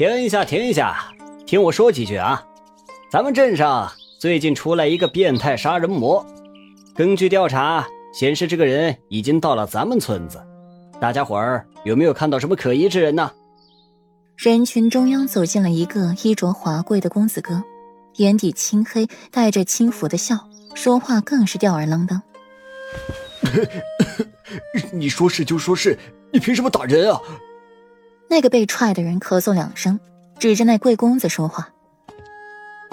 停一下，停一下，听我说几句啊！咱们镇上最近出来一个变态杀人魔，根据调查显示，这个人已经到了咱们村子。大家伙儿有没有看到什么可疑之人呢？人群中央走进了一个衣着华贵的公子哥，眼底青黑，带着轻浮的笑，说话更是吊儿郎当。你说是就说是，你凭什么打人啊？那个被踹的人咳嗽两声，指着那贵公子说话：“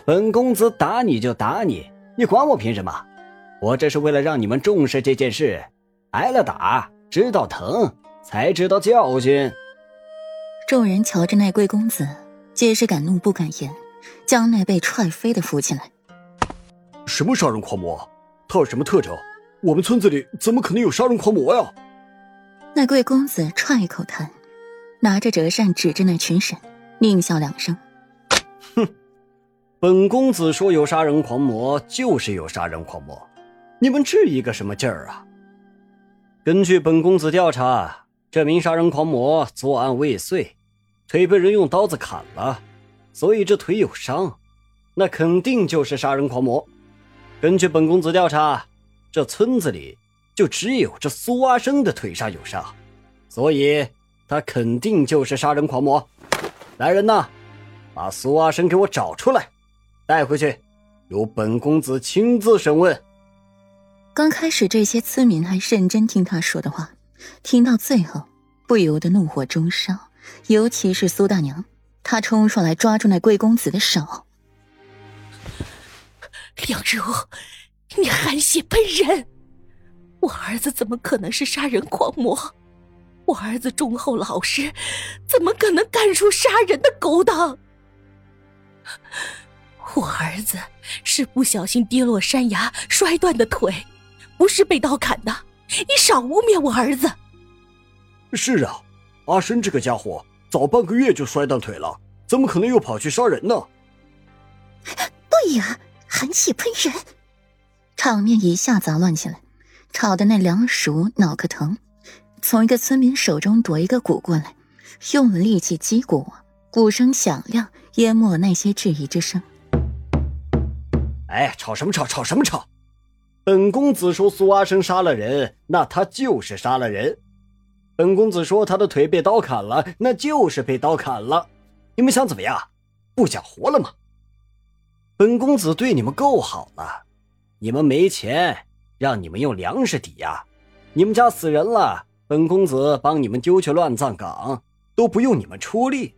本公子打你就打你，你管我凭什么？我这是为了让你们重视这件事，挨了打知道疼，才知道教训。”众人瞧着那贵公子，皆是敢怒不敢言，将那被踹飞的扶起来。什么杀人狂魔？他有什么特征？我们村子里怎么可能有杀人狂魔呀？那贵公子踹一口痰。拿着折扇指着那群神，狞笑两声：“哼，本公子说有杀人狂魔，就是有杀人狂魔，你们质疑个什么劲儿啊？根据本公子调查，这名杀人狂魔作案未遂，腿被人用刀子砍了，所以这腿有伤，那肯定就是杀人狂魔。根据本公子调查，这村子里就只有这苏阿生的腿上有伤，所以。”他肯定就是杀人狂魔，来人呐，把苏阿生给我找出来，带回去，由本公子亲自审问。刚开始这些村民还认真听他说的话，听到最后不由得怒火中烧，尤其是苏大娘，她冲上来抓住那贵公子的手。梁如，你含血喷人，我儿子怎么可能是杀人狂魔？我儿子忠厚老实，怎么可能干出杀人的勾当？我儿子是不小心跌落山崖摔断的腿，不是被刀砍的。你少污蔑我儿子！是啊，阿深这个家伙早半个月就摔断腿了，怎么可能又跑去杀人呢？对呀，寒气喷人，场面一下杂乱起来，吵得那梁叔脑壳疼。从一个村民手中夺一个鼓过来，用了力气击鼓，鼓声响亮，淹没了那些质疑之声。哎，吵什么吵？吵什么吵？本公子说苏阿生杀了人，那他就是杀了人；本公子说他的腿被刀砍了，那就是被刀砍了。你们想怎么样？不想活了吗？本公子对你们够好了，你们没钱，让你们用粮食抵押；你们家死人了。本公子帮你们丢去乱葬岗，都不用你们出力，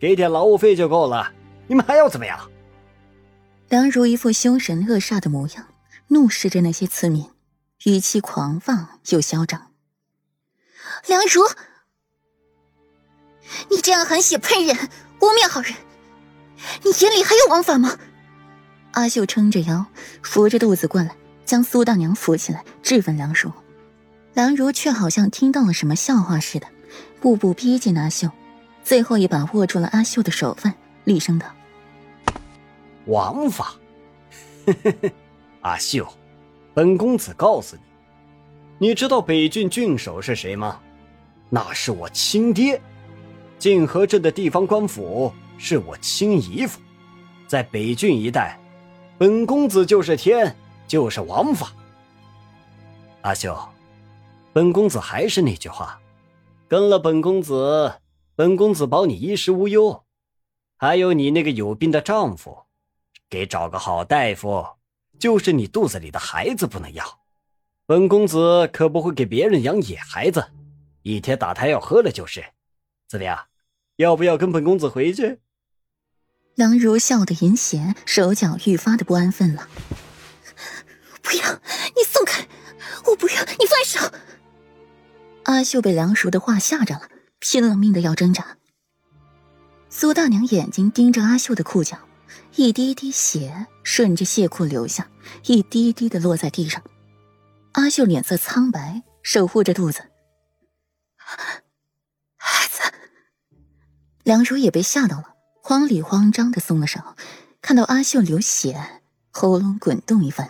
给点劳务费就够了。你们还要怎么样？梁如一副凶神恶煞的模样，怒视着那些村民，语气狂放又嚣张。梁如，你这样含血喷人，污蔑好人，你眼里还有王法吗？阿秀撑着腰，扶着肚子过来，将苏大娘扶起来，质问梁如。兰如却好像听到了什么笑话似的，步步逼近阿秀，最后一把握住了阿秀的手腕，厉声道：“王法，阿秀，本公子告诉你，你知道北郡郡守是谁吗？那是我亲爹，泾河镇的地方官府是我亲姨父，在北郡一带，本公子就是天，就是王法。阿秀。”本公子还是那句话，跟了本公子，本公子保你衣食无忧，还有你那个有病的丈夫，给找个好大夫。就是你肚子里的孩子不能要，本公子可不会给别人养野孩子，一天打胎药喝了就是。怎么样，要不要跟本公子回去？梁如笑得淫邪，手脚愈发的不安分了。不要，你松开！我不要，你放手！阿秀被梁叔的话吓着了，拼了命的要挣扎。苏大娘眼睛盯着阿秀的裤脚，一滴滴血顺着血裤流下，一滴滴的落在地上。阿秀脸色苍白，守护着肚子。孩子，梁叔也被吓到了，慌里慌张的松了手，看到阿秀流血，喉咙滚动一番。